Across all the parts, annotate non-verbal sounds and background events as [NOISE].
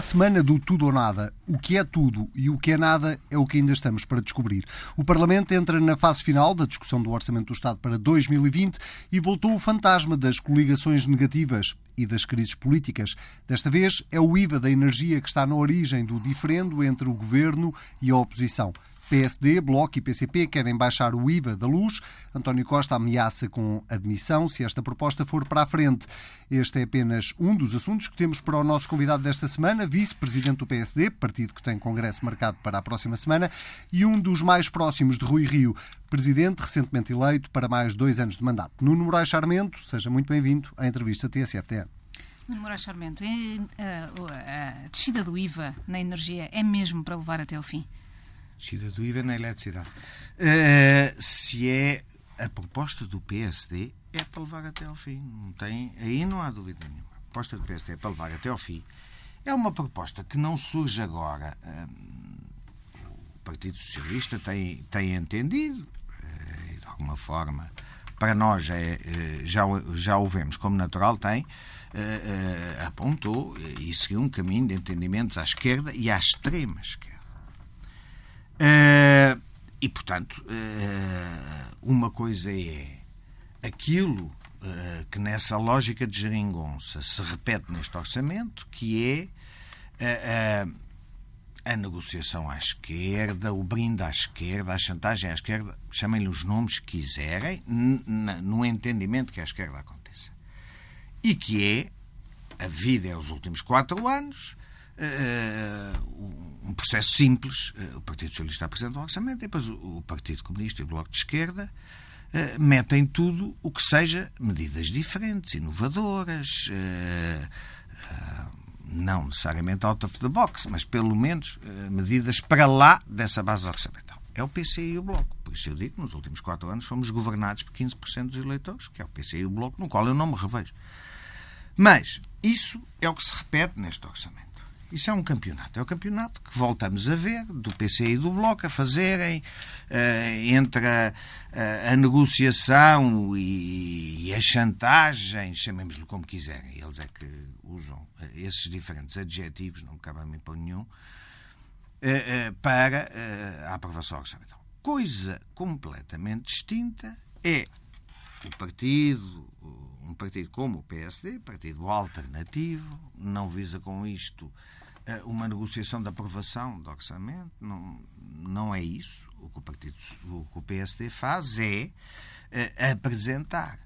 A semana do tudo ou nada. O que é tudo e o que é nada é o que ainda estamos para descobrir. O Parlamento entra na fase final da discussão do Orçamento do Estado para 2020 e voltou o fantasma das coligações negativas e das crises políticas. Desta vez é o IVA da energia que está na origem do diferendo entre o governo e a oposição. PSD, Bloco e PCP querem baixar o IVA da luz. António Costa ameaça com admissão se esta proposta for para a frente. Este é apenas um dos assuntos que temos para o nosso convidado desta semana, vice-presidente do PSD, partido que tem congresso marcado para a próxima semana, e um dos mais próximos de Rui Rio, presidente recentemente eleito para mais dois anos de mandato. Nuno Moraes Charmento, seja muito bem-vindo à entrevista TSF-TN. Nuno Moraes Charmento, a descida do IVA na energia é mesmo para levar até o fim? Descida do IVA na eletricidade. Uh, se é a proposta do PSD, é para levar até ao fim. Não tem, aí não há dúvida nenhuma. A proposta do PSD é para levar até ao fim. É uma proposta que não surge agora. Uh, o Partido Socialista tem, tem entendido, uh, de alguma forma, para nós é, já, já o vemos como natural, tem. Apontou e seguiu um caminho de entendimentos à esquerda e à extrema esquerda. Uh, e, portanto, uh, uma coisa é aquilo uh, que nessa lógica de geringonça se repete neste orçamento, que é a negociação à esquerda, o brinde à esquerda, a chantagem à esquerda, chamem-lhe os nomes que quiserem, no entendimento que a esquerda aconteça. E que é a vida é os últimos quatro anos, um processo simples. Uh, o Partido Socialista apresenta um orçamento e depois o, Partido Comunista e o Bloco de Esquerda metem tudo o que seja medidas diferentes, inovadoras, não necessariamente out of the box, mas pelo menos medidas para lá dessa base orçamental. É o PC e o Bloco. Por isso eu digo que nos últimos quatro anos fomos governados por 15% dos eleitores, que é o PC e o Bloco, no qual eu não me revejo. Mas isso é o que se repete neste orçamento. Isso é um campeonato. É o campeonato que voltamos a ver, do PC e do Bloco, a fazerem uh, entre a, a, a negociação e, e, a chantagem, chamemos-lhe como quiserem. Eles é que usam uh, esses diferentes adjetivos, não me cabe a mim para nenhum, uh, para a aprovação orçamental. Coisa completamente distinta é o partido, um partido como o PSD, partido alternativo, não visa com isto eh, uma negociação de aprovação do orçamento. Não, não é isso. O que o, partido, o, que o PSD faz é uh, apresentar.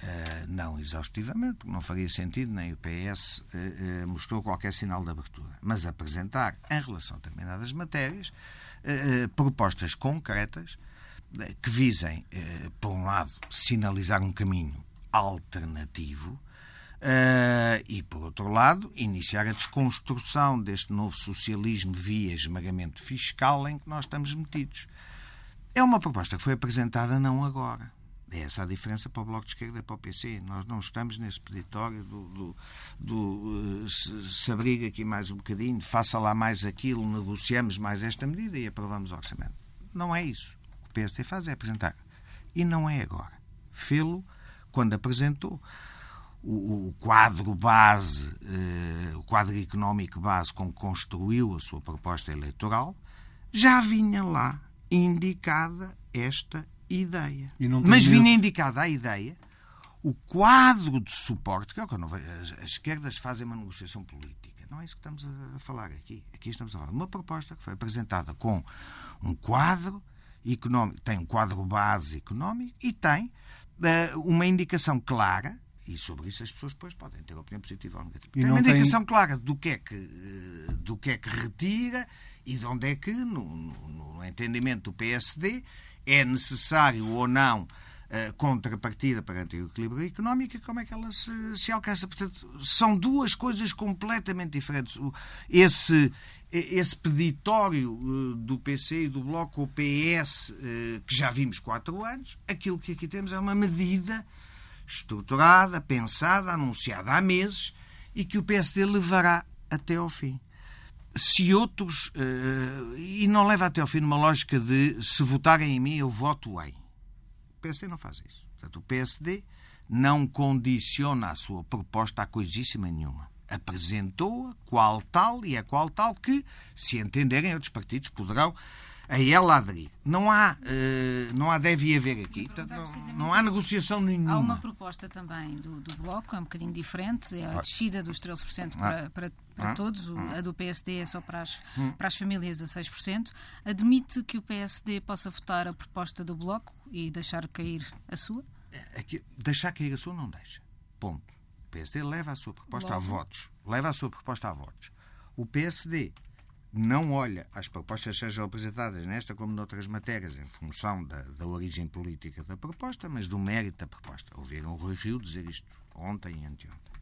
Uh, não exaustivamente, porque não faria sentido, nem o PS uh, mostrou qualquer sinal de abertura, mas apresentar, em relação a determinadas matérias, propostas concretas que visem, por um lado, sinalizar um caminho alternativo Uh, e, por outro lado, iniciar a desconstrução deste novo socialismo via esmagamento fiscal em que nós estamos metidos. É uma proposta que foi apresentada não agora. É essa a diferença para o Bloco de Esquerda e para o PC. Nós não estamos nesse peditório do, do, do uh, se, se abriga aqui mais um bocadinho, faça lá mais aquilo, negociamos mais esta medida e aprovamos o orçamento. Não é isso. O que o PSD faz é apresentar. E não é agora. Fê-lo quando apresentou o, o quadro base, eh, o quadro económico base com que construiu a sua proposta eleitoral, já vinha lá indicada esta ideia. Mas vinha indicada a ideia, o quadro de suporte, que é o que eu não vejo, as, as esquerdas fazem uma negociação política. Não é isso que estamos a falar aqui. Aqui estamos a falar de uma proposta que foi apresentada com um quadro económico, tem um quadro base económico e tem uh, uma indicação clara e sobre isso as pessoas depois podem ter opinião positiva ou negativa. E tem uma indicação tem... clara do que, é que, eh, do que é que retira e de onde é que, no, no, no entendimento do PSD, é necessário ou não uh, contrapartida perante o equilíbrio económico e como é que ela se, se alcança. Portanto, são duas coisas completamente diferentes. Esse, esse peditório uh, do PC e do Bloco, o PS, que já vimos quatro anos, aquilo que aqui temos é uma medida estruturada, pensada, anunciada há meses e que o PSD levará até ao fim. Se outros. Uh, e não leva até ao fim numa lógica de se votarem em mim, eu voto em. O PSD não faz isso. Portanto, o PSD não condiciona a sua proposta a coisíssima nenhuma. apresentou-a qual tal e é qual tal que, se entenderem, outros partidos poderão a ela aderir. Não há, uh, não há deve haver aqui. Portanto, não, não, há negociação nenhuma. Há uma proposta também do, do Bloco, é um bocadinho diferente, é a descida dos 13% para, ah. para, para ah. todos, a do PSD é só para as, hum. para as famílias a 6%. Admite que o PSD possa votar a proposta do Bloco e deixar cair a sua? É, aqui, deixar cair a sua não deixa. Ponto. O PSD leva a sua proposta Logo. a votos. Leva a sua proposta a votos. O PSD não olha às propostas sejam apresentadas nesta como noutras matérias em função da, da origem política da proposta, mas do mérito da proposta. Ouviram o Rui Rio dizer isto ontem e anteontem.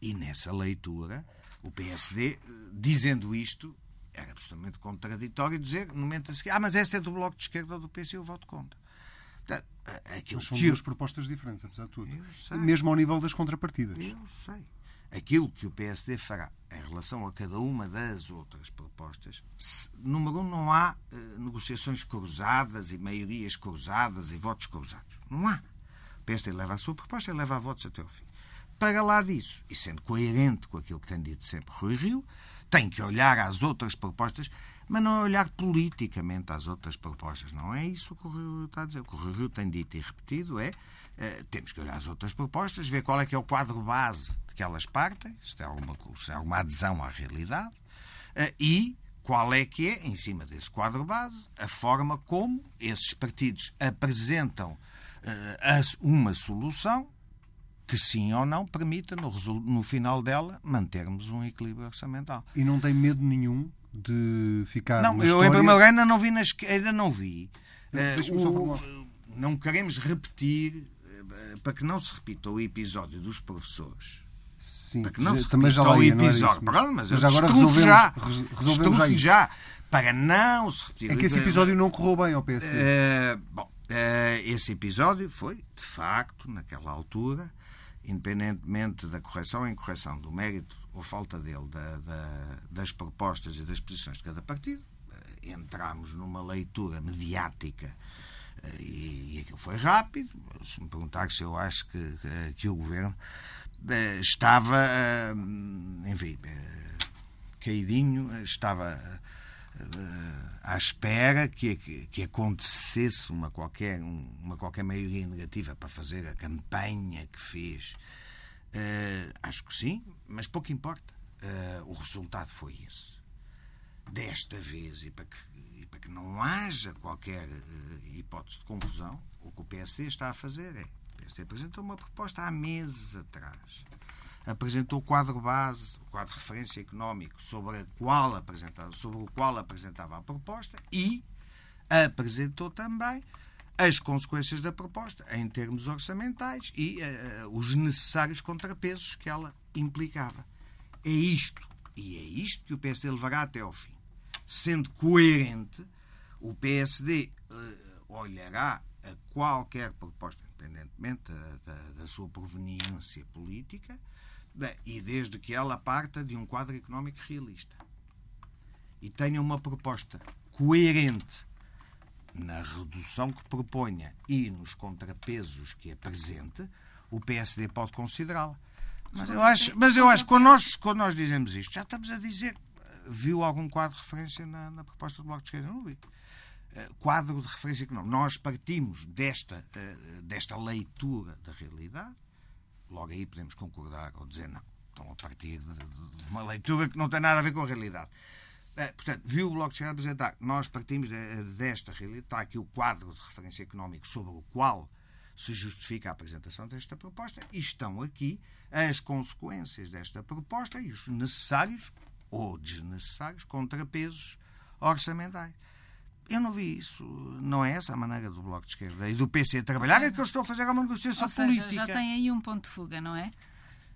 E nessa leitura, o PSD, dizendo isto, era absolutamente contraditório dizer, no momento a seguir, ah, mas essa é do Bloco de Esquerda ou do PC, eu voto contra. Portanto, aquilo mas são que duas propostas diferentes, apesar de tudo. Mesmo ao nível das contrapartidas. Eu sei aquilo que o PSD fará em relação a cada uma das outras propostas, número um, não há uh, negociações cruzadas e maiorias cruzadas e votos cruzados. Não há. O PSD leva a sua proposta e leva a votos até o fim. Para lá disso, e sendo coerente com aquilo que tem dito sempre Rui Rio, tem que olhar às outras propostas, mas não olhar politicamente às outras propostas. Não é isso que o Rui Rio está a dizer. O que o Rui Rio tem dito e repetido é temos que olhar às outras propostas, ver qual é que é o quadro base que elas partem, se tem alguma, se tem alguma adesão à realidade, eh, e qual é que é, em cima desse quadro base, a forma como esses partidos apresentam eh, uma solução que sim ou não permita, no, no final dela, mantermos um equilíbrio orçamental. E não tem medo nenhum de ficar não, eu história... em primeiro lugar ainda não vi nas, ainda não vi. Uh, o, não queremos repetir para que não se repita o episódio dos professores Sim, para que não se também já lá ia, episódio. Mas, mas agora resolvemos já, resolvemos já, já para não se repetir. É que esse episódio não correu bem ao PSD. Uh, eh, bom, uh, esse episódio foi, de facto, naquela altura, independentemente da correção ou incorreção, do mérito ou falta dele, da, da, das propostas e das posições de cada partido, entramos numa leitura mediática e, e aquilo foi rápido. Se me perguntar se eu acho que, que o governo eh, estava, eh, enfim, eh, caidinho, estava à espera que, que, que, acontecesse uma qualquer, uma qualquer maioria negativa para fazer a campanha que fez. Uh, acho que sim, mas pouco importa. Uh, o resultado foi esse. Desta vez, e para que, que não haja qualquer uh, hipótese de confusão, o que o PSD está a fazer é PSD apresentou uma proposta há meses atrás. Apresentou o quadro base, o quadro de referência económico sobre, a qual apresentava, sobre o qual apresentava a proposta e apresentou também as consequências da proposta em termos orçamentais e uh, os necessários contrapesos que ela implicava. É isto. E é isto que o PSD levará até ao fim. Sendo coerente, o PSD uh, olhará a qualquer proposta independentemente da, da, da sua proveniência política, e desde que ela parta de um quadro económico realista e tenha uma proposta coerente na redução que proponha e nos contrapesos que apresente, o PSD pode considerá-la. Mas eu acho, mas eu acho quando nós, quando nós dizemos isto, já estamos a dizer. Viu algum quadro de referência na, na proposta do Bloco de Esquerda? Não vi. Eh, quadro de referência económica. Nós partimos desta, eh, desta leitura da realidade, logo aí podemos concordar ou dizer não, estão a partir de, de uma leitura que não tem nada a ver com a realidade. Eh, portanto, viu o Bloco de Esquerda apresentar, nós partimos desta realidade, está aqui o quadro de referência económico sobre o qual se justifica a apresentação desta proposta e estão aqui as consequências desta proposta e os necessários ou desnecessários contrapesos orçamentais. Eu não vi isso. Não é essa a maneira do Bloco de Esquerda e do PC trabalhar, é que eu estou a fazer uma negociação ou seja, política. Já tem aí um ponto de fuga, não é?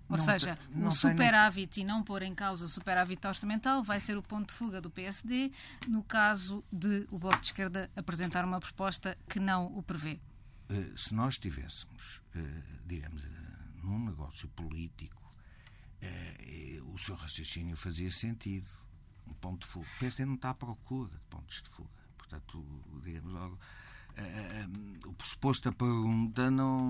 Ou não seja, te, o superávit e não pôr em causa o superávit orçamental vai ser o ponto de fuga do PSD no caso de o Bloco de Esquerda apresentar uma proposta que não o prevê. Uh, se nós estivéssemos, uh, digamos, uh, num negócio político, o seu raciocínio fazia sentido. Um ponto de fuga. O PSD não está à procura de pontos de fuga Portanto, digamos logo, uh, o pressuposto da pergunta não,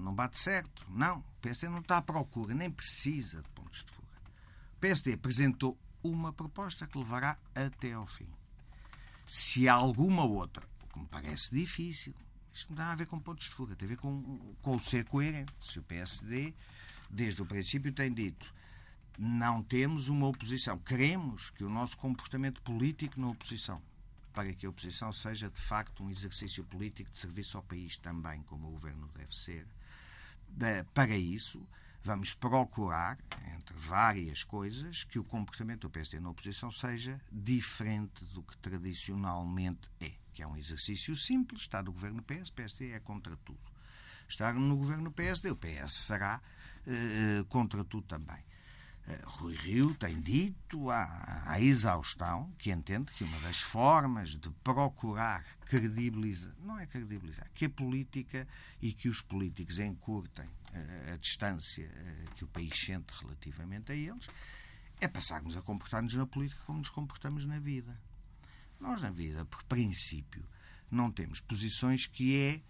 não bate certo. Não, o PSD não está à procura, nem precisa de pontos PSD apresentou uma proposta que levará até ao fim. Se há alguma outra, o que me parece difícil, isto não tem a ver com pontos de fuga, tem a ver com, com o ser coerente. Se o PSD, desde o princípio, tem dito não temos uma oposição, queremos que o nosso comportamento político na oposição, para que a oposição seja de facto um exercício político de serviço ao país também, como o governo deve ser. Para isso, vamos procurar, entre várias coisas, que o comportamento do PSD na oposição seja diferente do que tradicionalmente é, que é um exercício simples, está no governo PS, PSD é contra tudo. Estar no governo PSD, o PS será eh, contra tudo também. Eh, Rui Rio tem dito à, à, exaustão que entende que uma das formas de procurar credibilizar, não é credibilizar, que a política e que os políticos encurtem a, eh, a distância eh, que o país sente relativamente a eles, é passarmos a comportar-nos na política como nos comportamos na vida. Nós, na vida, por princípio, não temos posições que é.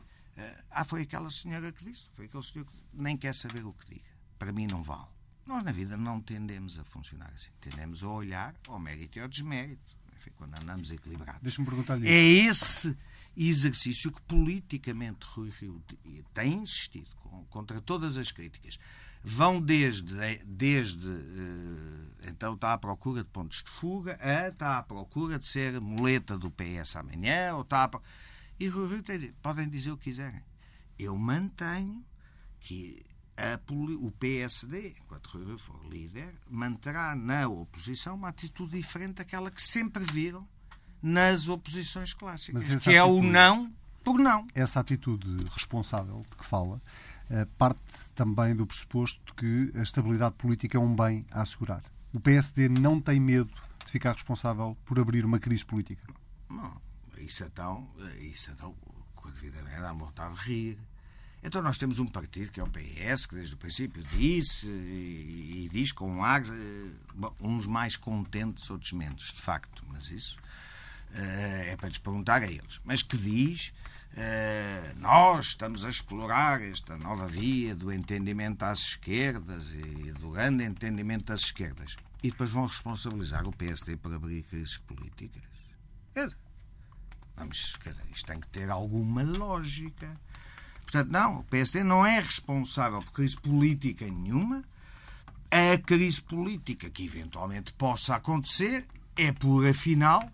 Ah, foi aquela senhora que disse, foi aquele senhor que nem quer saber o que diga. Para mim, não vale. Nós, na vida, não tendemos a funcionar assim. Tendemos a olhar ao mérito e ao desmérito. Enfim, quando andamos equilibrados. Deixa-me perguntar-lhe. É esse exercício que politicamente Rui Rio tem insistido contra todas as críticas. Vão desde, desde eh, então está à procura de pontos de fuga, a está à procura de ser muleta do PS amanhã, ou está a... E Rui Rio tem, podem dizer o que quiserem. Eu mantenho que a, o PSD, enquanto Rui for líder, manterá na oposição uma atitude diferente daquela que sempre viram nas oposições clássicas, que atitude, é o não por não. Essa atitude responsável de que fala eh, parte também do pressuposto de que a estabilidade política é um bem a assegurar. O PSD não tem medo de ficar responsável por abrir uma crise política? Não, isso é tão, isso é tão com a devida maneira, vontade de rir então nós temos um partido que é o PS, que desde o princípio disse e, e diz com ar, eh, uns mais contentes, outros menos, de facto, mas isso uh, é para lhes perguntar a eles. Mas que diz, uh, nós estamos a explorar esta nova via do entendimento às esquerdas e do grande entendimento das esquerdas. E depois vão responsabilizar o PSD por abrir crises políticas. Vamos, isto tem que ter alguma lógica. Portanto, não, o PSD não é responsável por crise política nenhuma. A crise política que eventualmente possa acontecer é por, afinal,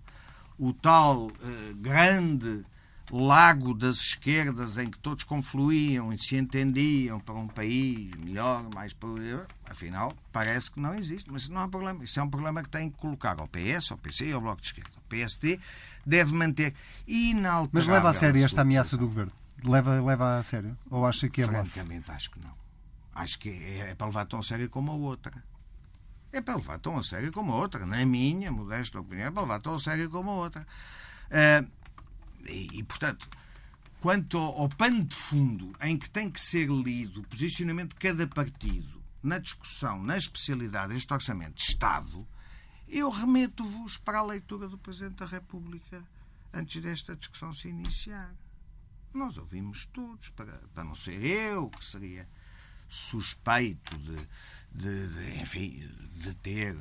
o tal uh, grande lago das esquerdas em que todos confluíam e se entendiam para um país melhor, mais poderoso, afinal, parece que não existe. Mas isso não é um problema. Isso é um problema que tem que colocar ao PS, ao PC e ao Bloco de Esquerda. O PSD deve manter inalterável... Mas leva a sério esta ameaça do Governo? Leva, leva a sério? Ou acha que é Francamente, acho que não. Acho que é, é para levar tão a sério como a outra. É para levar tão a sério como a outra. Na minha modesta opinião, é para levar tão a sério como a outra. Uh, e, e, portanto, quanto ao, ao pano de fundo em que tem que ser lido o posicionamento de cada partido na discussão, na especialidade deste Orçamento de Estado, eu remeto-vos para a leitura do Presidente da República antes desta discussão se iniciar. Nós ouvimos todos, para, para não ser eu, que seria suspeito de, de, de, enfim, de ter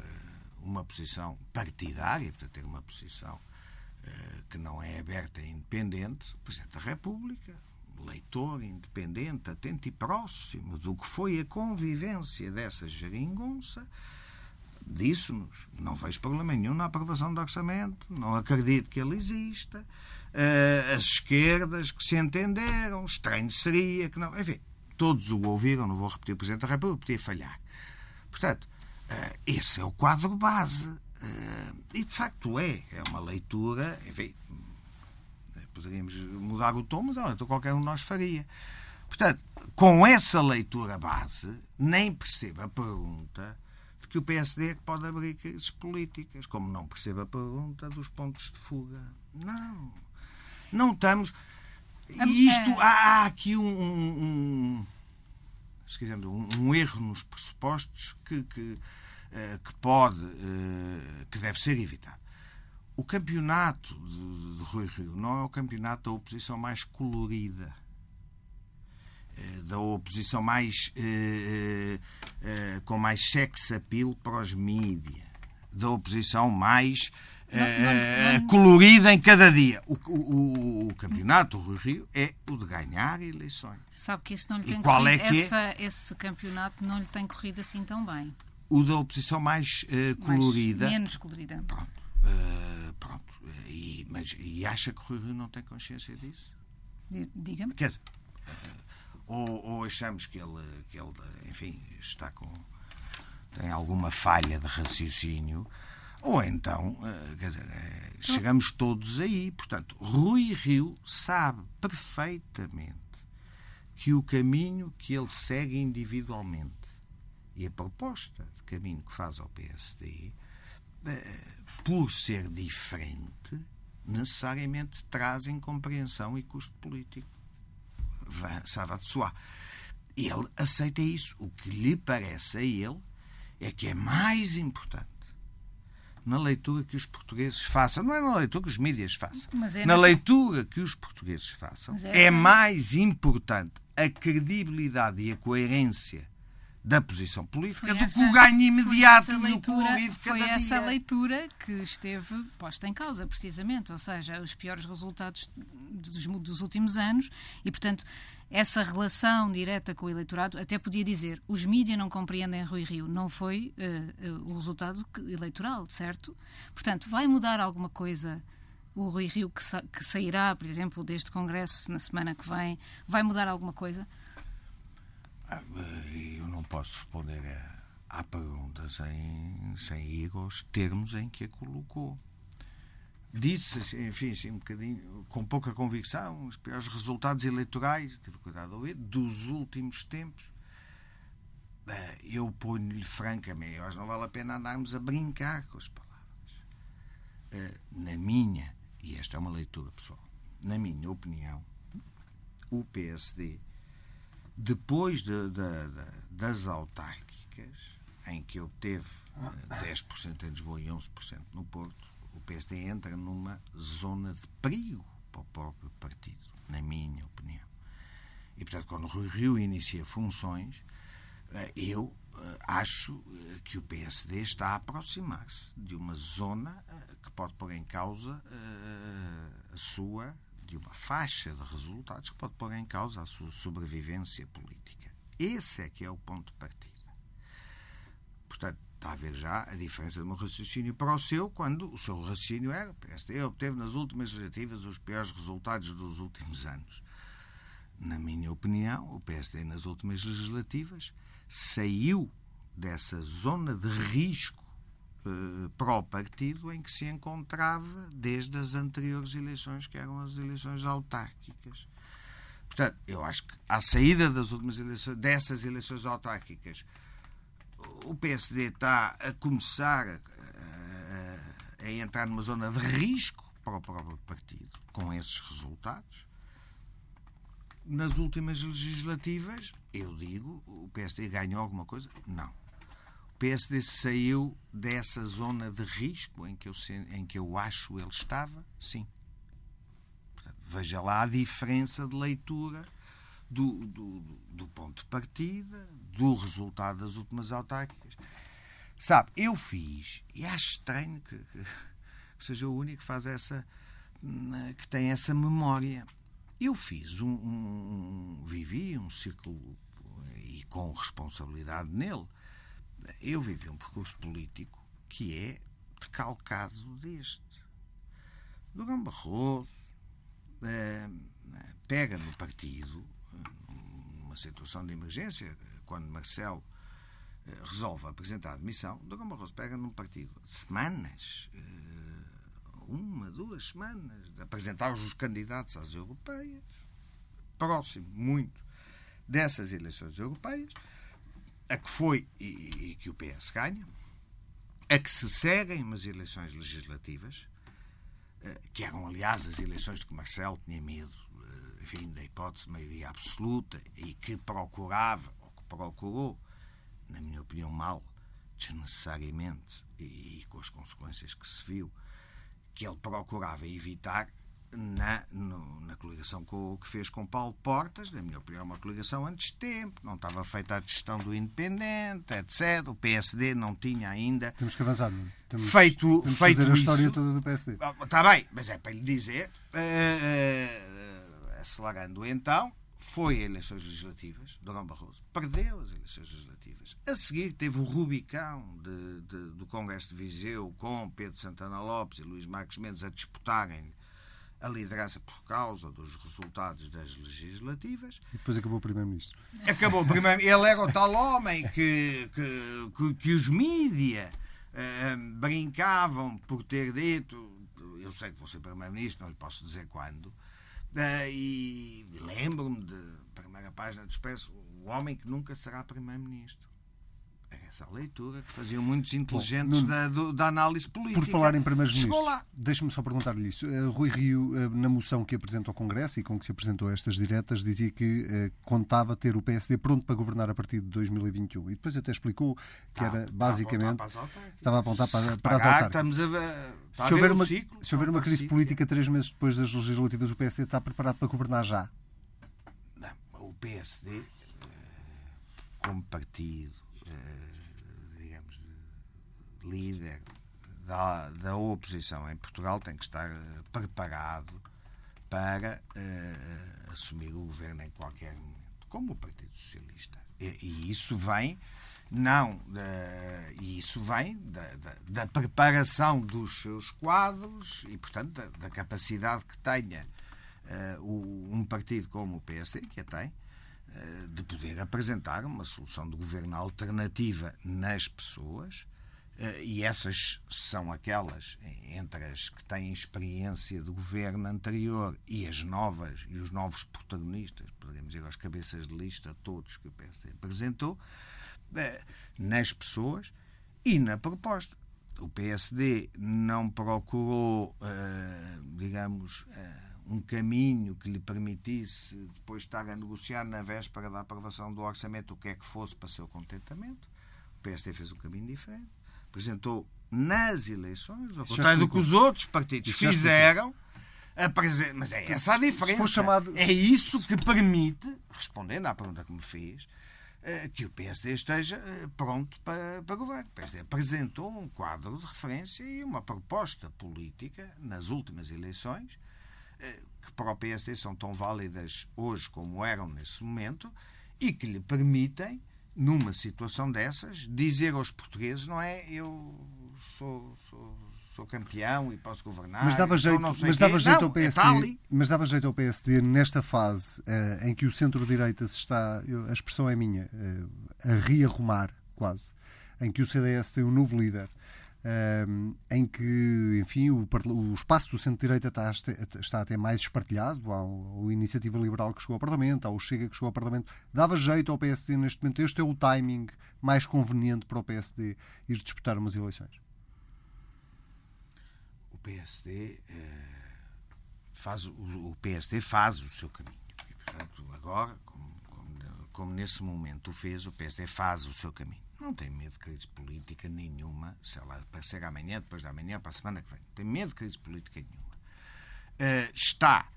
uma posição partidária, de ter uma posição uh, que não é aberta e independente, o Presidente da República, leitor independente, atento e próximo do que foi a convivência dessa geringonça, disse-nos: não vejo problema nenhum na aprovação do orçamento, não acredito que ele exista. Uh, as esquerdas que se entenderam, estranho seria que não. Enfim, todos o ouviram, não vou repetir o Presidente da República, podia falhar. Portanto, uh, esse é o quadro base. Uh, e de facto é. É uma leitura, enfim, poderíamos mudar o tom, mas não, então qualquer um de nós faria. Portanto, com essa leitura base, nem percebo a pergunta de que o PSD é que pode abrir crises políticas, como não percebo a pergunta dos pontos de fuga. Não. Não estamos. E isto, é. há, há aqui um, um, um, um, erro nos pressupostos que, que, uh, que pode, uh, que deve ser evitado. O campeonato de, de Rui Rio não é o campeonato da oposição mais colorida. da oposição mais com mais sex appeal para os mídias, da oposição mais não, não... colorida em cada dia. O, o, o campeonato do Rio é o de ganhar eleições. Sabe que isso não lhe tem qual corrido, é que essa, é? esse campeonato não lhe tem corrido assim tão bem. O da oposição mais uh, colorida. Mais, menos colorida. Pronto. Uh, pronto. E, mas, e acha que o Rio não tem consciência disso? Diga-me. Quer dizer, uh, ou, ou, achamos que ele, que ele, enfim, está com. tem alguma falha de raciocínio ou então, eh, quer dizer, eh, chegamos todos aí. Portanto, Rui Rio sabe perfeitamente que o caminho que ele segue individualmente e a proposta de caminho que faz ao PSD, eh, por ser diferente, necessariamente trazem compreensão e custo político. Sabe de soar. Ele aceita isso. O que lhe parece a ele é que é mais importante na leitura que os portugueses façam. Não é na leitura que os mídias façam. É na leitura que os portugueses façam. É, é mais importante a credibilidade e a coerência da posição política foi do essa, que o ganho imediato e leitura, Foi essa dia. leitura que esteve posta em causa, precisamente, ou seja, os piores resultados dos, dos últimos anos e, portanto, essa relação direta com o eleitorado, até podia dizer, os mídias não compreendem Rui Rio, não foi uh, uh, o resultado eleitoral, certo? Portanto, vai mudar alguma coisa o Rui Rio que, sa que sairá, por exemplo, deste Congresso na semana que vem, vai mudar alguma coisa? Posso responder à pergunta sem, sem ir aos termos em que a colocou. Disse, enfim, assim, um bocadinho, com pouca convicção, os piores resultados eleitorais, tive cuidado de ouvir, dos últimos tempos. Eh, eu ponho-lhe francamente, eu não vale a pena andarmos a brincar com as palavras. Eh, na minha, e esta é uma leitura pessoal, na minha opinião, o PSD depois de, de, de, das autárquicas, em que obteve 10% eh, em Lisboa e 11% no Porto, o PSD entra numa zona de perigo para o próprio partido, na minha opinião. E, portanto, quando o Rio inicia funções, eh, eu eh, acho que o PSD está a aproximar-se de uma zona que pode pôr em causa a sua de uma faixa de resultados que pode pôr em causa a sua sobrevivência política. Esse é que é o ponto de partida. Portanto, está a ver já a diferença do meu raciocínio para o seu, quando o seu raciocínio era PSD obteve nas últimas legislativas os piores resultados dos últimos anos. Na minha opinião, o PSD nas últimas legislativas saiu dessa zona de risco eh, para o partido em que se encontrava desde as anteriores eleições, que eram as eleições autárquicas. Portanto, eu acho que à saída das últimas eleições, dessas eleições autárquicas, o PSD está a começar a, a, a entrar numa zona de risco para o próprio partido, com esses resultados. Nas últimas legislativas, eu digo, o PSD ganhou alguma coisa? Não. PSD saiu dessa zona de risco em que eu, em que eu acho ele estava? Sim. Portanto, veja lá a diferença de leitura do, do, do, ponto de partida, do resultado das últimas autárquicas. Sabe, eu fiz, e acho estranho que, que, que seja o único que faz essa. que tem essa memória. Eu fiz um, um, um vivi um círculo e com responsabilidade nele eu vivi um percurso político que é decalcado deste. Durão Barroso eh, pega no partido, numa situação de emergência, quando Marcelo eh, resolve apresentar a admissão, Durão Barroso pega num partido semanas, eh, uma, duas semanas, de apresentar os candidatos às europeias, próximo muito dessas eleições europeias, a que foi e, e que o PS ganha, a que se seguem umas eleições legislativas, eh, que eram, aliás, as eleições de que Marcelo tinha medo, eh, enfim, da hipótese de maioria absoluta, e que procurava, ou que procurou, na minha opinião, mal, desnecessariamente, e, e com as consequências que se viu, que ele procurava evitar na, no, na coligação com, que fez com Paulo Portas, na minha opinião, uma coligação antes de tempo, não estava feita a gestão do Independente, etc. O PSD não tinha ainda. Temos que avançar, não? Temos, feito, temos feito fazer a história isso. toda do PSD. Está ah, bem, mas é para lhe dizer, uh, uh, acelerando então, foi a eleições legislativas, Durão Barroso perdeu as eleições legislativas. A seguir teve o Rubicão de, de, do Congresso de Viseu com Pedro Santana Lopes e Luís Marcos Mendes a disputarem a liderança por causa dos resultados das legislativas. E depois acabou o Primeiro-Ministro. Acabou o Primeiro Ele era o tal homem que, que, que, que os mídia uh, brincavam por ter dito. Eu sei que vou ser Primeiro-Ministro, não lhe posso dizer quando. Uh, e lembro-me de primeira página do Expresso, o homem que nunca será Primeiro-Ministro essa leitura que faziam muitos inteligentes Bom, da, do, da, análise política. Por falar em primeiros-ministros, deixe-me só perguntar-lhe isso. Uh, Rui Rio, uh, na moção que apresentou ao Congresso e com que se apresentou estas diretas, dizia que uh, contava ter o PSD pronto para governar a partir de 2021. E depois até explicou que ah, era basicamente. Estava a apontar para, para as autárquicas. A, se houver uma, ciclo, se houver uma crise política três meses depois das legislativas, o PSD está preparado para governar já? Não, o PSD, como partido líder da, da oposição em Portugal tem que estar eh, preparado para uh, assumir o governo em qualquer momento, como o Partido Socialista. E, e isso vem não e isso vem da, da, da, preparação dos seus quadros e, portanto, da, da capacidade que tenha uh, o, um partido como o PSD, que a tem, de poder apresentar uma solução de governo alternativa nas pessoas eh, e essas são aquelas entre as que têm experiência de governo anterior e as novas e os novos protagonistas, podemos ir às cabeças de lista todos que o PSD apresentou, eh, nas pessoas e na proposta. O PSD não procurou, eh, digamos, um caminho que lhe permitisse depois estar a negociar na véspera da aprovação do orçamento o que é que fosse para seu contentamento. O PSD fez um caminho diferente apresentou nas eleições, ao contrário do que os outros partidos fizeram. Mas é essa a diferença. Chamado... É isso que permite, respondendo à pergunta que me fez, eh, que o PSD esteja eh, pronto para, para governo. O PSD apresentou um quadro de referência e uma proposta política nas últimas eleições, que para o PSD são tão válidas hoje como eram nesse momento, e que lhe permitem numa situação dessas, dizer aos portugueses, não é eu sou, sou, sou campeão e posso governar. Mas dava jeito, mas dava jeito não, ao PSD. É mas dava jeito ao PSD nesta fase uh, em que o centro-direita se está, eu, a expressão é minha, uh, a rearrumar quase, em que o CDS tem um novo líder em que, enfim, o, o espaço do centro-direita está, está até mais espartilhado. Há o, Iniciativa Liberal que chegou ao Parlamento, há o Chega que chegou ao Parlamento. Dava jeito ao PSD neste momento. Este é o timing mais conveniente para o PSD ir disputar umas eleições. O PSD eh, faz, o, o PSD faz o seu caminho. E, portanto, agora, como, como, como nesse momento o fez, o PSD faz o seu caminho. Não tem medo de crise política nenhuma, se ela aparecer amanhã, depois da amanhã, para a semana que vem. Não tem medo de crise política nenhuma. Uh, está,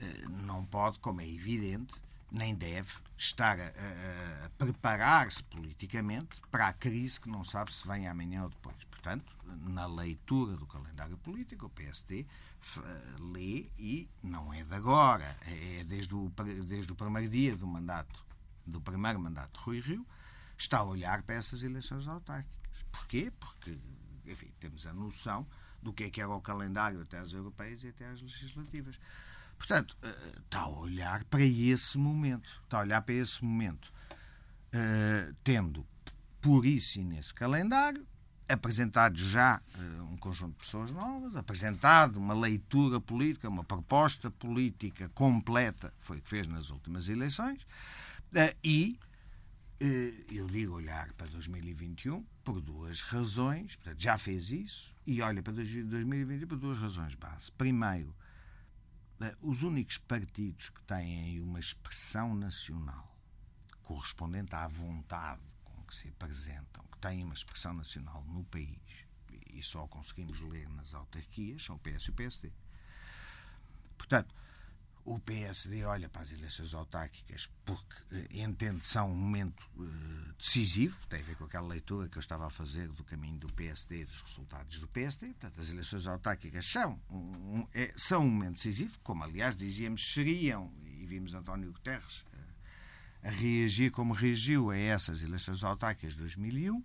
uh, não pode, como é evidente, nem deve estar a, a, a preparar-se politicamente para a crise que não sabe se vem amanhã ou depois. Portanto, na leitura do calendário político, o PSD uh, lê e não é de agora, é desde o, desde o primeiro dia do mandato, do primeiro mandato de Rui Rio, está a olhar para essas eleições autárquicas. Porquê? Porque, enfim, temos a noção do que é que era o calendário até às europeias e até às legislativas. Portanto, eh, está a olhar para esse momento. Está a olhar para esse momento. Uh, tendo por isso e nesse calendário apresentado já uh, um conjunto de pessoas novas, apresentado uma leitura política, uma proposta política completa, foi o que fez nas últimas eleições, e eh, eu digo olhar para 2021 por duas razões. Portanto, já fez isso e olha para 2021 por duas razões base. Primeiro, eh, os únicos partidos que têm uma expressão nacional correspondente à vontade com que se apresentam, que têm uma expressão nacional no país, e só conseguimos ler nas autarquias, são o PS e o PSD. Portanto, o PSD olha para as eleições autárquicas porque eh, entende que são um momento eh, decisivo, tem a ver com aquela leitura que eu estava a fazer do caminho do PSD e dos resultados do PSD. Portanto, as eleições autárquicas são um, é, são um momento decisivo, como aliás dizíamos seriam, e vimos António Guterres eh, a reagir como reagiu a essas eleições autárquicas de 2001.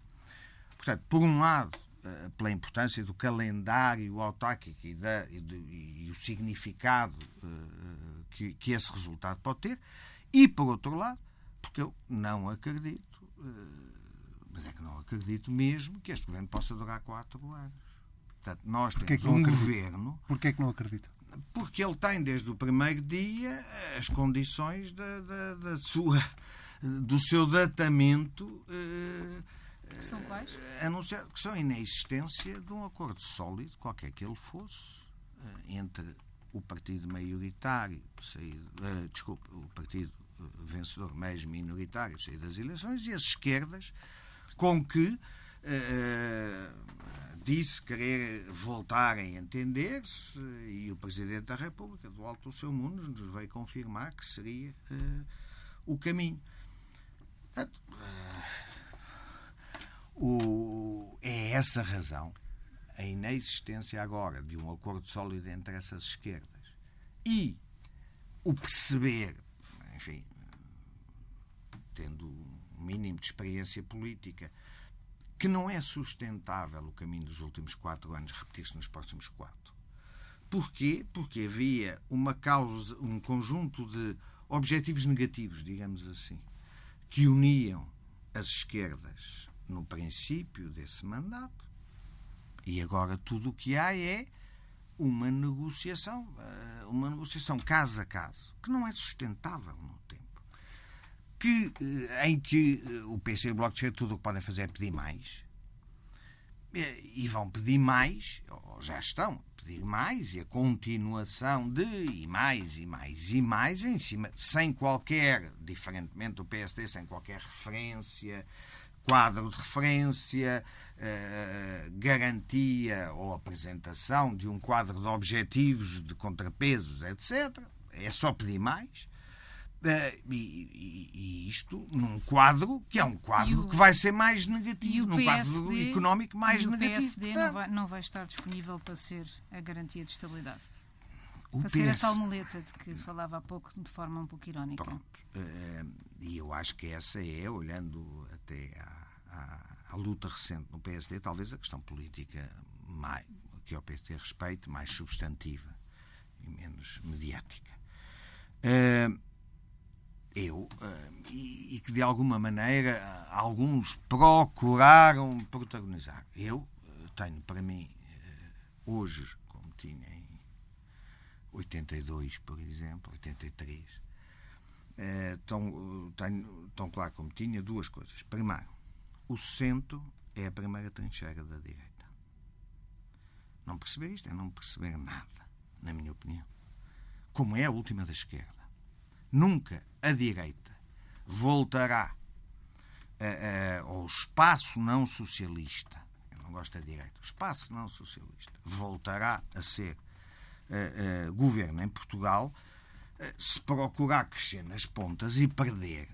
Portanto, por um lado, pela importância do calendário autárquico e, da, e, do, e o significado uh, que, que, esse resultado pode ter, e, por outro lado, porque eu não acredito, mas é que não acredito mesmo que este governo possa durar quatro anos. Portanto, nós Porquê temos um governo. Porquê é que não acredita? Porque ele tem, desde o primeiro dia, as condições da, da, da sua, do seu datamento. São quais? Anunciado que são a inexistência de um acordo sólido, qualquer que ele fosse, eh, entre o partido maioritário, saído, uh, desculpe, o partido eh, vencedor, mas minoritário, saído das eleições, e as esquerdas, com que uh, disse querer voltar a entender-se, e o Presidente da República, do alto do seu mundo, nos veio confirmar que seria uh, o caminho. Portanto, o, é essa razão, a inexistência agora de um acordo sólido entre essas esquerdas e o perceber, enfim, tendo um mínimo de experiência política, que não é sustentável o caminho dos últimos quatro anos repetir-se nos próximos quatro. Porquê? Porque havia uma causa, um conjunto de objetivos negativos, digamos assim, que uniam as esquerdas no princípio desse mandato. E agora tudo o que há é uma negociação, eh, uma negociação caso a caso, que não é sustentável no tempo. Que, eh, em que eh, o PC e o Bloco de Esquerda tudo o que podem fazer é pedir mais. E vão pedir mais, ou já estão a pedir mais, e a continuação de e mais, e mais, e mais, em cima, sem qualquer, diferentemente do PSD, sem qualquer referência quadro de referência, uh, garantia ou apresentação de um quadro de objetivos, de contrapesos, etc. É só pedir mais. Uh, e, isto num quadro que é um quadro o, que vai ser mais negativo, num PSD, quadro económico mais negativo. O PSD não vai, não vai estar disponível para ser a garantia de estabilidade. O para PS... ser a tal muleta de que falava há pouco de forma um pouco irónica. Pronto. Uh, e eu acho que essa é, olhando até à, à, à, luta recente no PSD, talvez a questão política mais, que ao PSD respeite, mais substantiva e menos mediática. Uh, eu, uh, e, e, que de alguma maneira alguns procuraram protagonizar. Eu tenho para mim, hoje, como tinha em 82, por exemplo, 83, é, tão, tenho, tão claro como tinha duas coisas. Primeiro, o centro é a primeira trincheira da direita. Não perceber isto é não perceber nada, na minha opinião. Como é a última da esquerda. Nunca a direita voltará ao espaço não socialista. Eu não gosto da direita. O espaço não socialista voltará a ser uh, governo em Portugal uh, se procurar crescer nas pontas e perder,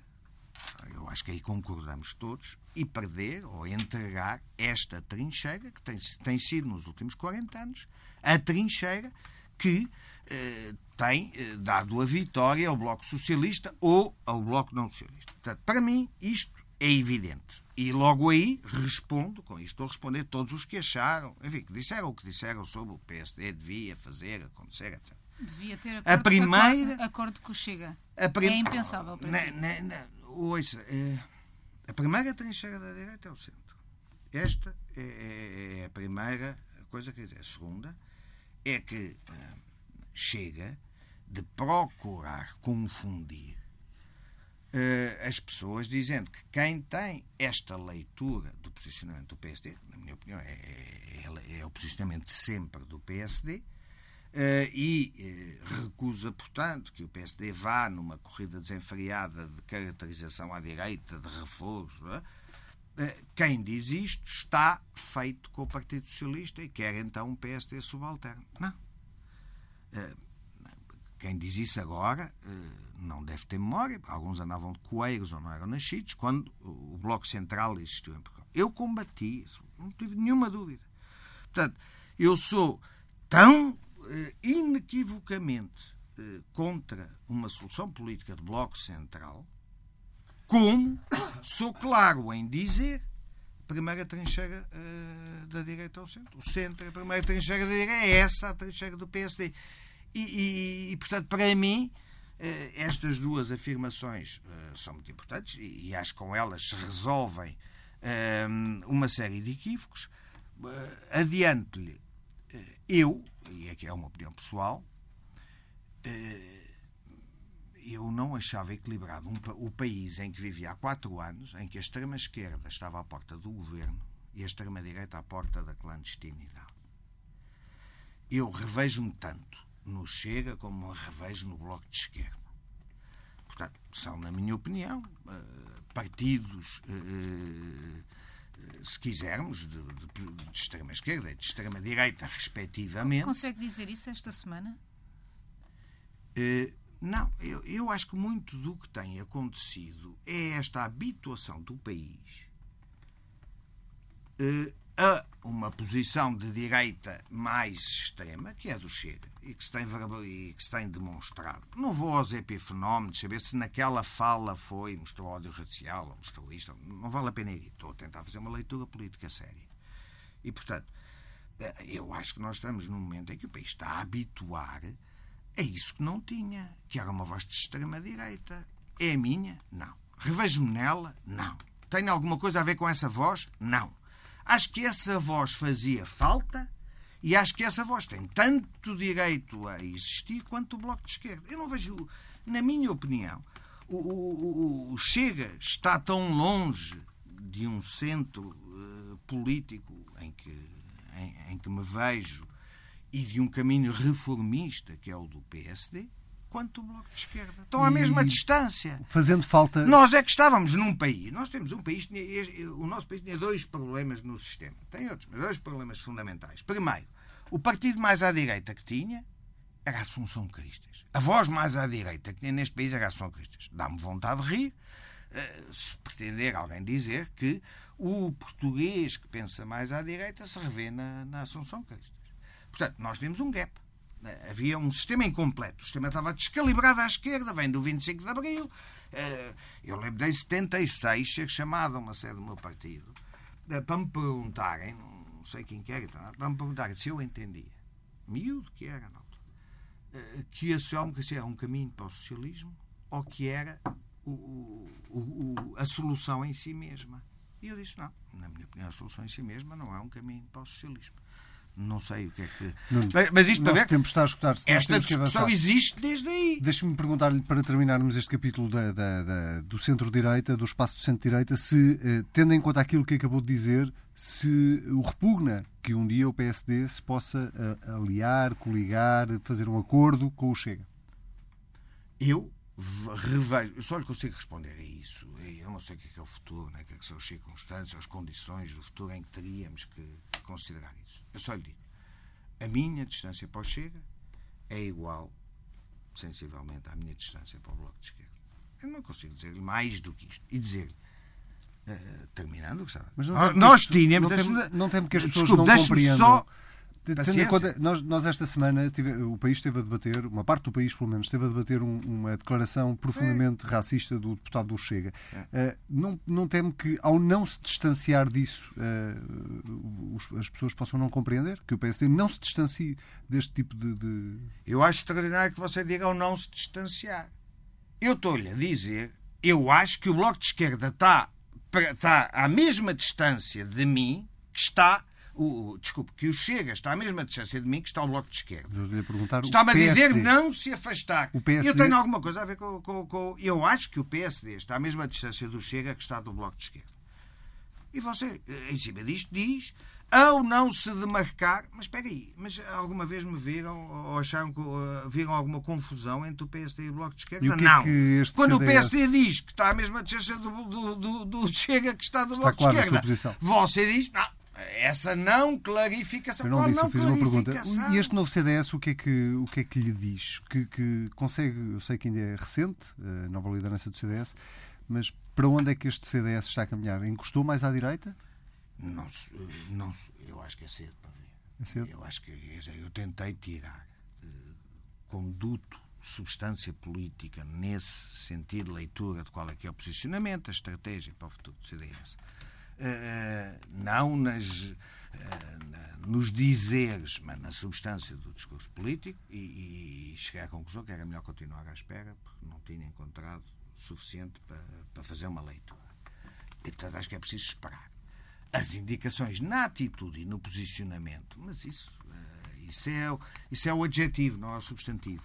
eu acho que aí concordamos todos, e perder ou entregar esta trincheira, que tem, tem sido nos últimos 40 anos, a trincheira que tem dado a vitória ao Bloco Socialista ou ao Bloco Não Socialista. Portanto, para mim, isto é evidente. E logo aí respondo, com isto estou a responder todos os que acharam, enfim, que disseram o que disseram sobre o PSD devia fazer, acontecer, etc. Devia ter acordo, a primeira, acordo, acordo o Chega. Prim... É impensável para si. Na, na, ouça, é, a primeira trincheira da direita é o centro. Esta é, é, é a primeira coisa que dizer. A segunda é que é, chega de procurar confundir as pessoas dizendo que quem tem esta leitura do posicionamento do PSD, na minha opinião, é, é, é o posicionamento sempre do PSD, eh, e uh, recusa, portanto, que o PSD vá numa corrida desenfreada de caracterização à direita, de reforço. Uh, quem diz isto está feito com o Partido Socialista e quer então um PSD subalterno. Não. Quem diz isso agora não deve ter memória, alguns andavam de coelhos ou não eram nascidos, quando o Bloco Central existiu em Portugal. Eu combati isso, não tive nenhuma dúvida. Portanto, eu sou tão eh, inequivocamente eh, contra uma solução política de Bloco Central, como sou claro em dizer primeira trincheira uh, da direita ao centro. O centro, a primeira trincheira da direita é essa, a trincheira do PSD. E, e, e portanto, para mim, uh, estas duas afirmações uh, são muito importantes e, acho que com elas se resolvem uma série de equívocos. Adiante-lhe, eu, e aqui é uma opinião pessoal, eu não achava equilibrado um, o país em que vivia há quatro anos, em que a extrema-esquerda estava à porta do governo e a extrema-direita à porta da clandestinidade. Eu revejo-me tanto no Chega como me revejo no Bloco de Esquerda. Portanto, são, na minha opinião, eh, partidos, eh, eh, se quisermos, de, de, de extrema-esquerda e de extrema-direita, respectivamente. Consegue dizer isso esta semana? Não, eu, eu acho que muito do que tem acontecido é esta habituação do país a uma posição de direita mais extrema, que é do Chega, e que se tem, e que se tem demonstrado. Não vou aos epifenómenos saber se naquela fala foi, mostrou ódio racial ou mostrou isto. Não vale a pena ir. Estou a tentar fazer uma leitura política séria. E, portanto, eh, eu acho que nós estamos num momento em que o país está a habituar é isso que não tinha, que era uma voz de extrema-direita. É a minha? Não. Revejo-me nela? Não. Tem alguma coisa a ver com essa voz? Não. Acho que essa voz fazia falta e acho que essa voz tem tanto direito a existir quanto o Bloco de Esquerda. Eu não vejo, na minha opinião, o, o, o Chega está tão longe de um centro uh, político em que, em, em que me vejo e de um caminho reformista, que é o do PSD, quanto o Bloco de Esquerda. Estão à mesma distância. Fazendo falta. Nós é que estávamos num país. Nós temos um país. O nosso país tinha dois problemas no sistema. Tem outros, mas dois problemas fundamentais. Primeiro, o partido mais à direita que tinha era a Assunção Cristas. A voz mais à direita que tinha neste país era a Assunção Cristas. Dá-me vontade de rir eh, se pretender alguém dizer que o português que pensa mais à direita se revê na, na Assunção Cristas. Portanto, nós vimos um gap. Havia um sistema incompleto. O sistema estava descalibrado à esquerda, vem do 25 de Abril. Eh, eu lembro em 76 ser chamado a uma sede do meu partido eh, para me perguntarem, não sei quem quer, para me perguntarem se eu entendia, miúdo que era, não, eh, que a social-democracia era um caminho para o socialismo ou que era o, o, o, a solução em si mesma. E eu disse: não, na minha opinião, a solução em si mesma não é um caminho para o socialismo. Não sei o que é que. Não, mas isto para ver. Tempo está a escutar esta discussão existe desde aí. Deixe-me perguntar-lhe, para terminarmos este capítulo da, da, da, do centro-direita, do espaço do centro-direita, se, eh, tendo em conta aquilo que acabou de dizer, se o repugna que um dia o PSD se possa eh, aliar, coligar, fazer um acordo com o Chega. Eu revejo, eu só lhe consigo responder a isso. Eu não sei o que é, que é o futuro, né? o que, é que são as circunstâncias, as condições do futuro em que teríamos que considerar isso. Eu só lhe digo: a minha distância para o Chega é igual, sensivelmente, à minha distância para o Bloco de Esquerda. Eu não consigo dizer-lhe mais do que isto. E dizer-lhe. Uh, terminando, Mas não nós tínhamos. Não, tem, não que as pessoas Desculpe, não compreendam. Só Tendo em conta, nós, nós esta semana tive, o país esteve a debater, uma parte do país pelo menos, esteve a debater um, uma declaração profundamente racista do deputado do Chega. Uh, não, não temo que, ao não se distanciar disso, uh, os, as pessoas possam não compreender que o PSD não se distancie deste tipo de. de... Eu acho extraordinário que você diga ao não se distanciar. Eu estou-lhe a dizer, eu acho que o Bloco de Esquerda está, está à mesma distância de mim que está o, desculpe, que o Chega está à mesma distância de mim que está o Bloco de Esquerda. Está-me a dizer não se afastar. Eu tenho alguma coisa a ver com, com, com, Eu acho que o PSD está à mesma distância do Chega que está do Bloco de Esquerda. E você, em cima disto, diz ao não se demarcar. Mas espera aí, mas alguma vez me viram ou acharam que uh, viram alguma confusão entre o PSD e o Bloco de Esquerda? É não. É Quando CDS... o PSD diz que está à mesma distância do, do, do, do Chega que está do está Bloco de Esquerda, você diz, não, essa não clarificação. Não disse, não eu fiz uma pergunta. E este novo CDS, o que é que, o que, é que lhe diz? Que, que consegue, eu sei que ainda é recente, a nova liderança do CDS, mas para onde é que este CDS está a caminhar? Encostou mais à direita? Não, não eu acho que é cedo para ver. É cedo? Eu acho que eu tentei tirar uh, conduto, substância política nesse sentido, leitura de qual é que é o posicionamento, a estratégia para o futuro do CDS. Uh, não nas, uh, nos dizeres, mas na substância do discurso político e, e cheguei à conclusão que era melhor continuar à espera porque não tinha encontrado suficiente para, para fazer uma leitura. E, portanto, acho que é preciso esperar. As indicações na atitude e no posicionamento, mas isso, isso, é, isso é o adjetivo, não é o substantivo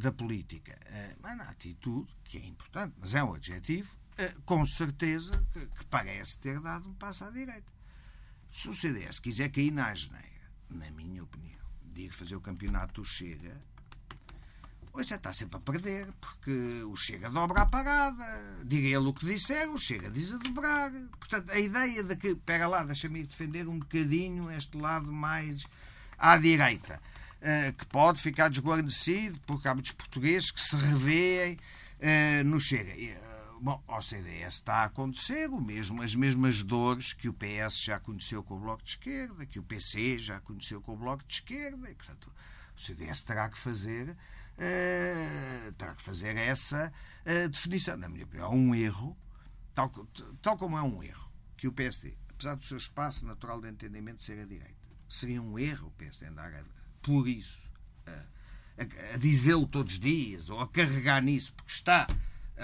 da política. Mas na atitude, que é importante, mas é um adjetivo, com certeza que, que, parece ter dado um passo à direita. Se o CDS quiser cair na asneira, na minha opinião, de ir fazer o campeonato do Chega, já está sempre a perder, porque o Chega dobra a parada, diga ele o que disser, o Chega diz a dobrar. Portanto, a ideia de que, pega lá, deixa-me defender um bocadinho este lado mais à direita, eh, que pode ficar desguarnecido, porque há muitos portugueses que se revêem eh, no Chega. Bom, ao CDS está a acontecer o mesmo, as mesmas dores que o PS já conheceu com o Bloco de Esquerda, que o PC já conheceu com o Bloco de Esquerda, e, portanto, o CDS terá que fazer uh, terá que fazer essa uh, definição. Na minha opinião, é um erro, tal, tal como é um erro, que o PSD, apesar do seu espaço natural de entendimento ser a direita, seria um erro o PSD andar a, por isso a, a, a dizê-lo todos os dias ou a carregar nisso, porque está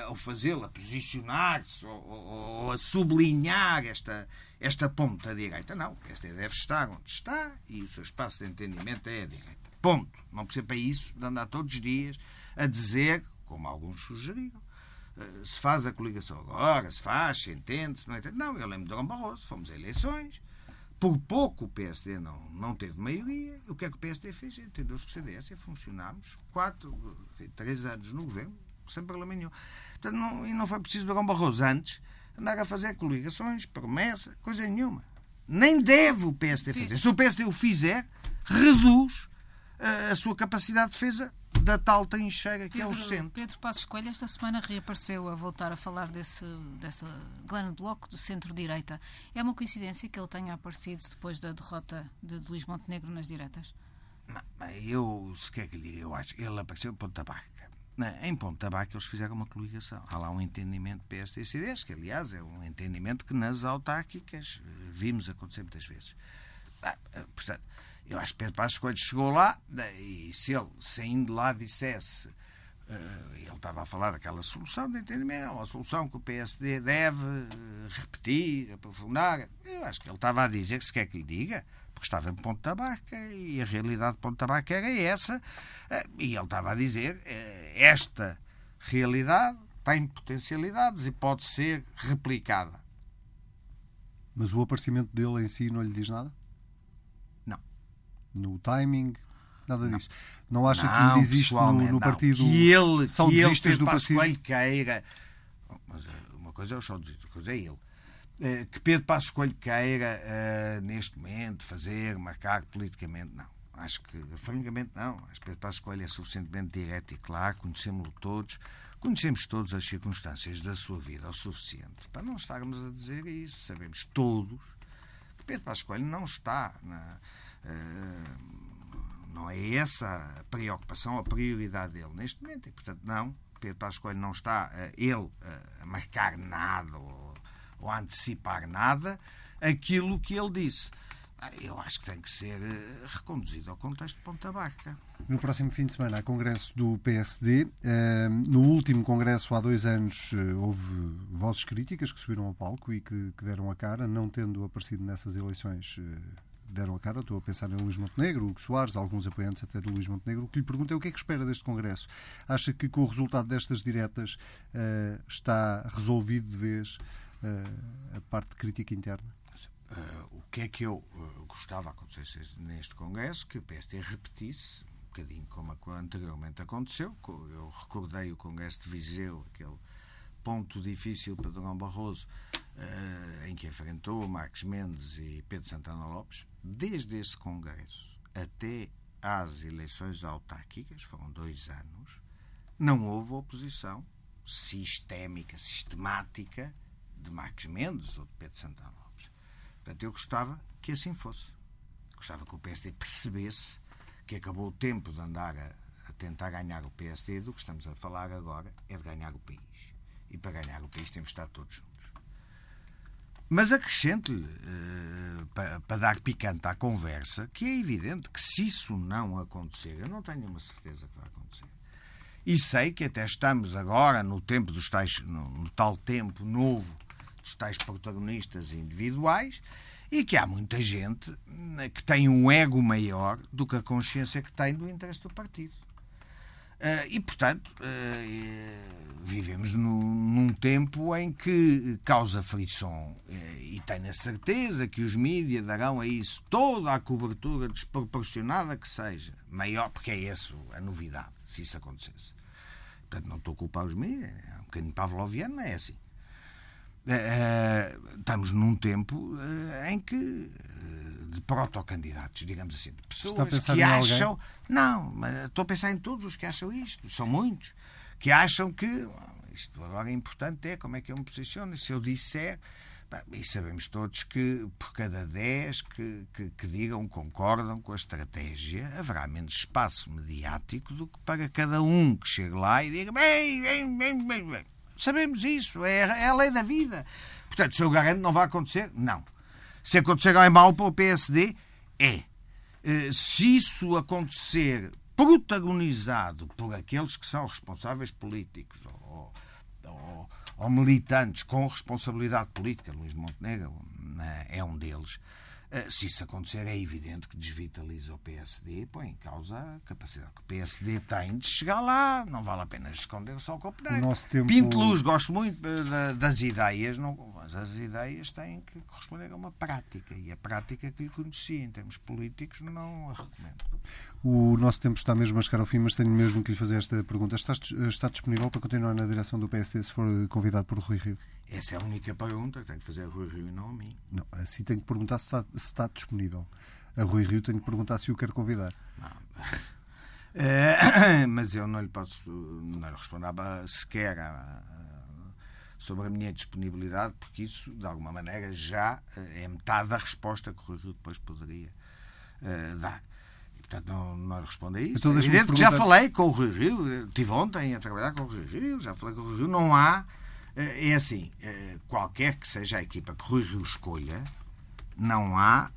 ao fazê-lo, a posicionar-se ou, ou, ou, a sublinhar esta, esta ponta direita. Não, o PSD deve estar onde está e o seu espaço de entendimento é a direita. Ponto. Não precisa para isso de andar todos os dias a dizer, como alguns sugeriram, eh, se faz a coligação agora, se faz, se entende, se não entende. Não, eu lembro de Dom Barroso, fomos a eleições, por pouco o PSD não, não teve maioria. O que é que o PSD fez? Entendeu-se com o CDS e funcionámos quatro, três anos no governo, sem problema nenhum. Então, não, e não foi preciso Dom Barroso antes andar a fazer coligações, promessa, coisa nenhuma. Nem deve o PSD fazer. Se o PSD o fizer, reduz a sua capacidade de defesa da tal trincheira que Pedro, é o centro. Pedro Passos Coelho esta semana reapareceu a voltar a falar desse, dessa grande bloco do centro-direita. É uma coincidência que ele tenha aparecido depois da derrota de Luís Montenegro nas diretas? Não, eu, se quer que lhe diga, eu acho ele apareceu em Ponta Barca. Em Ponta Barca eles fizeram uma coligação. Há lá um entendimento PSD e CDS, que aliás é um entendimento que nas autárquicas eh, vimos acontecer muitas vezes. Ah, eh, portanto, eu acho que Pedro Passos Coelho chegou lá e se ele, saindo lá, dissesse. Ele estava a falar daquela solução de entendimento, é uma solução que o PSD deve repetir, aprofundar. Eu acho que ele estava a dizer que se quer que lhe diga, porque estava em Ponta Barca e a realidade de Ponta Barca era essa. Uh, e ele estava a dizer esta realidade tem potencialidades e pode ser replicada. Mas o aparecimento dele em si não lhe diz nada? no timing, nada disso. Não, não acha não, que ainda existe no, no partido que ele, são que ele do partido? Coelho queira. Mas eh, uma coisa é o São outra coisa é ele. Eh, que Pedro Passos Coelho queira, uh, neste momento, fazer, marcar politicamente, não. Acho que, francamente, não. Acho que Pedro Passos Coelho é suficientemente direto e claro, conhecemos-lo todos, conhecemos todas as circunstâncias da sua vida o suficiente para não estarmos a dizer isso. Sabemos todos que Pedro Passos Coelho não está na eh, não é essa a preocupação, a prioridade dele neste momento. E, portanto, não, Pedro Passos Coelho não está eh, ele eh, a marcar nada ou, ou antecipar nada aquilo que ele disse. Ah, eu acho que tem que ser reconduzido ao contexto de Ponta Barca. No próximo fim de semana há congresso do PSD. No último congresso, há dois anos, houve vozes críticas que subiram ao palco e que deram a cara, não tendo aparecido nessas eleições deram a cara. Estou a pensar em Luís Montenegro, Hugo Soares, alguns apoiantes até de Luís Montenegro. O que lhe pergunto é o que é que espera deste Congresso? Acha que com o resultado destas diretas está resolvido de vez a parte de crítica interna? Uh, o que é que eu gostava que acontecesse neste Congresso? Que o PST repetisse, um bocadinho como anteriormente aconteceu. Eu recordei o Congresso de Viseu, aquele ponto difícil para Dom Barroso, uh, em que enfrentou Marcos Mendes e Pedro Santana Lopes, desde esse Congresso até às eleições autárquicas, foram dois anos, não houve oposição sistémica, sistemática de Marcos Mendes ou de Pedro Santana Lopes. Portanto, eu gostava que assim fosse. Gostava que o PSD percebesse que acabou o tempo de andar a, a tentar ganhar o PSD, do que estamos a falar agora é de ganhar o país. E para ganhar o país temos de estar todos juntos. Mas acrescente-lhe, uh, para, para, dar picante à conversa, que é evidente que se isso não acontecer, eu não tenho uma certeza que vai acontecer. E sei que até estamos agora no tempo dos tais, no, no tal tempo novo dos tais protagonistas individuais e que há muita gente né, que tem um ego maior do que a consciência que tem do interesse do partido. Uh, e, portanto, uh, vivemos num tempo em que causa frição uh, e tenho a certeza que os mídias darão a isso toda a cobertura desproporcionada que seja, maior, porque é isso a novidade, se isso acontecesse. Portanto, não estou a culpar os mídias, é um bocadinho pavloviano, não é assim. Estamos num tempo em que de protocandidatos, digamos assim, de pessoas que acham. Alguém? Não, mas estou a pensar em todos os que acham isto, são muitos, que acham que isto agora é importante é como é que eu me posiciono. Se eu disser. E sabemos todos que por cada 10 que, que, que, digam concordam com a estratégia, haverá menos espaço mediático do que para cada um que chegue lá e diga bem, bem, bem, bem, bem. Sabemos isso, é, é a lei da vida. Portanto, se eu garanto não vai acontecer, não. Se acontecer é mau para o PSD, é. Eh, se isso acontecer protagonizado por aqueles que são responsáveis políticos ou, ou, ou militantes com responsabilidade política, Luís Montenegro né, é um deles, se isso acontecer, é evidente que desvitaliza o PSD e põe em causa a capacidade que o PSD tem de chegar lá. Não vale a pena esconder só o copo tempo... Pinto Luz, gosto muito eh, das ideias, não, mas as ideias têm que corresponder a uma prática. E a prática que lhe conheci em termos políticos não a recomendo. O nosso tempo está mesmo a chegar ao fim, mas tenho mesmo que lhe fazer esta pergunta. Está, está disponível para continuar na direção do PSD se for convidado por Rui Rio? Essa é a única pergunta que tenho que fazer a Rui Rio e não a mim. Não, assim tenho que perguntar se está, se está disponível. A Rui Rio tenho que perguntar se o quer convidar. Não. É, [LAUGHS] [COUGHS] mas eu não lhe posso não lhe responder sequer a, sobre a minha disponibilidade, porque isso, de alguma maneira, já eh, é metade da resposta que o Rui Rio depois poderia uh, dar. Portanto, não, não respondo a isso. Então, é evidente que já falei com o Rui Rio, estive ontem a trabalhar com o Rui Rio, já falei com o Rui Rio, não há é assim, eh, qualquer que seja a equipa que Rui Rio escolha, não há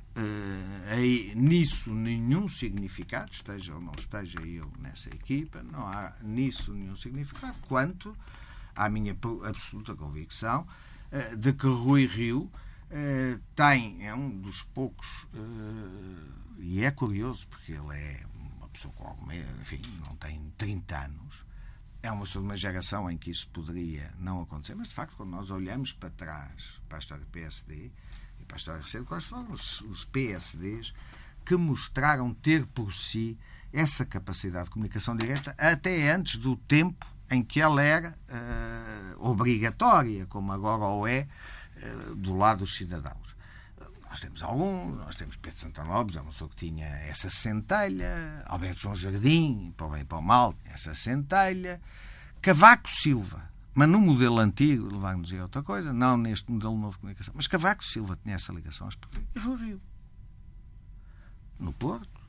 nisso nenhum significado, esteja ou não esteja eu nessa equipa, não há nisso nenhum significado, quanto à minha absoluta convicção de que Rui Rio uh, tem, é um dos poucos, e é curioso porque ele é uma pessoa com alguma, enfim, não tem 30 anos, é uma, uma geração em que isso poderia não acontecer, mas de facto, quando nós olhamos para trás, para a história do PSD e para a história recente, quais foram os, os PSDs que mostraram ter por si essa capacidade de comunicação direta até antes do tempo em que ela era uh, obrigatória, como agora o é, uh, do lado dos cidadãos. Nós temos alguns, nós temos Pedro Santana Lopes, é uma pessoa que tinha essa centelha, Alberto João Jardim, para o bem e para o mal, essa centelha, Cavaco Silva, mas no modelo antigo, levar-nos dizer outra coisa, não neste modelo novo de comunicação, mas Cavaco Silva tinha essa ligação aos portugueses, e Rio Rio. No Porto.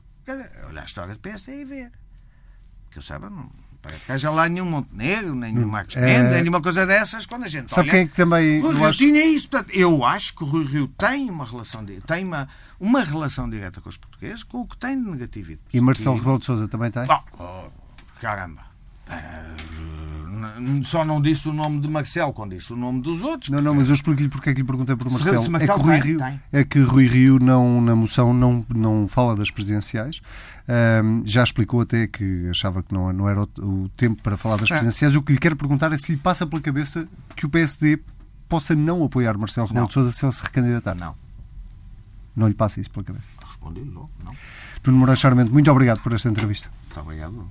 Olhar a história de PS e ver. Que eu saiba, não, Parece que haja lá nenhum Montenegro, nenhum Marcos Mendes, é... nenhuma coisa dessas, quando a gente Sabe olha... quem é que também... Rui Rio acho... tinha isso. Portanto, eu acho que o Rui Rio tem uma relação, de... tem uma, uma relação direta com os portugueses, com o que tem de negativo. E Marcelo Rebelo de Sousa também tem? Oh, oh, caramba. Uh, só não disse o nome de Marcelo quando disse o nome dos outros. Não, não, mas eu explico-lhe porque é que lhe perguntei por Marcelo. Marcelo é, que Rui tem, Rio, tem. é que Rui Rio não, na moção não, não fala das presidenciais. Um, já explicou até que achava que não, não era o, o tempo para falar das é. presidenciais. O que lhe quero perguntar é se lhe passa pela cabeça que o PSD possa não apoiar Marcelo Rebelo de Sousa se ele se recandidatar. Não. Não lhe passa isso pela cabeça? Respondi logo, não. Nuno Moraes Charmente, muito obrigado por esta entrevista. Muito obrigado.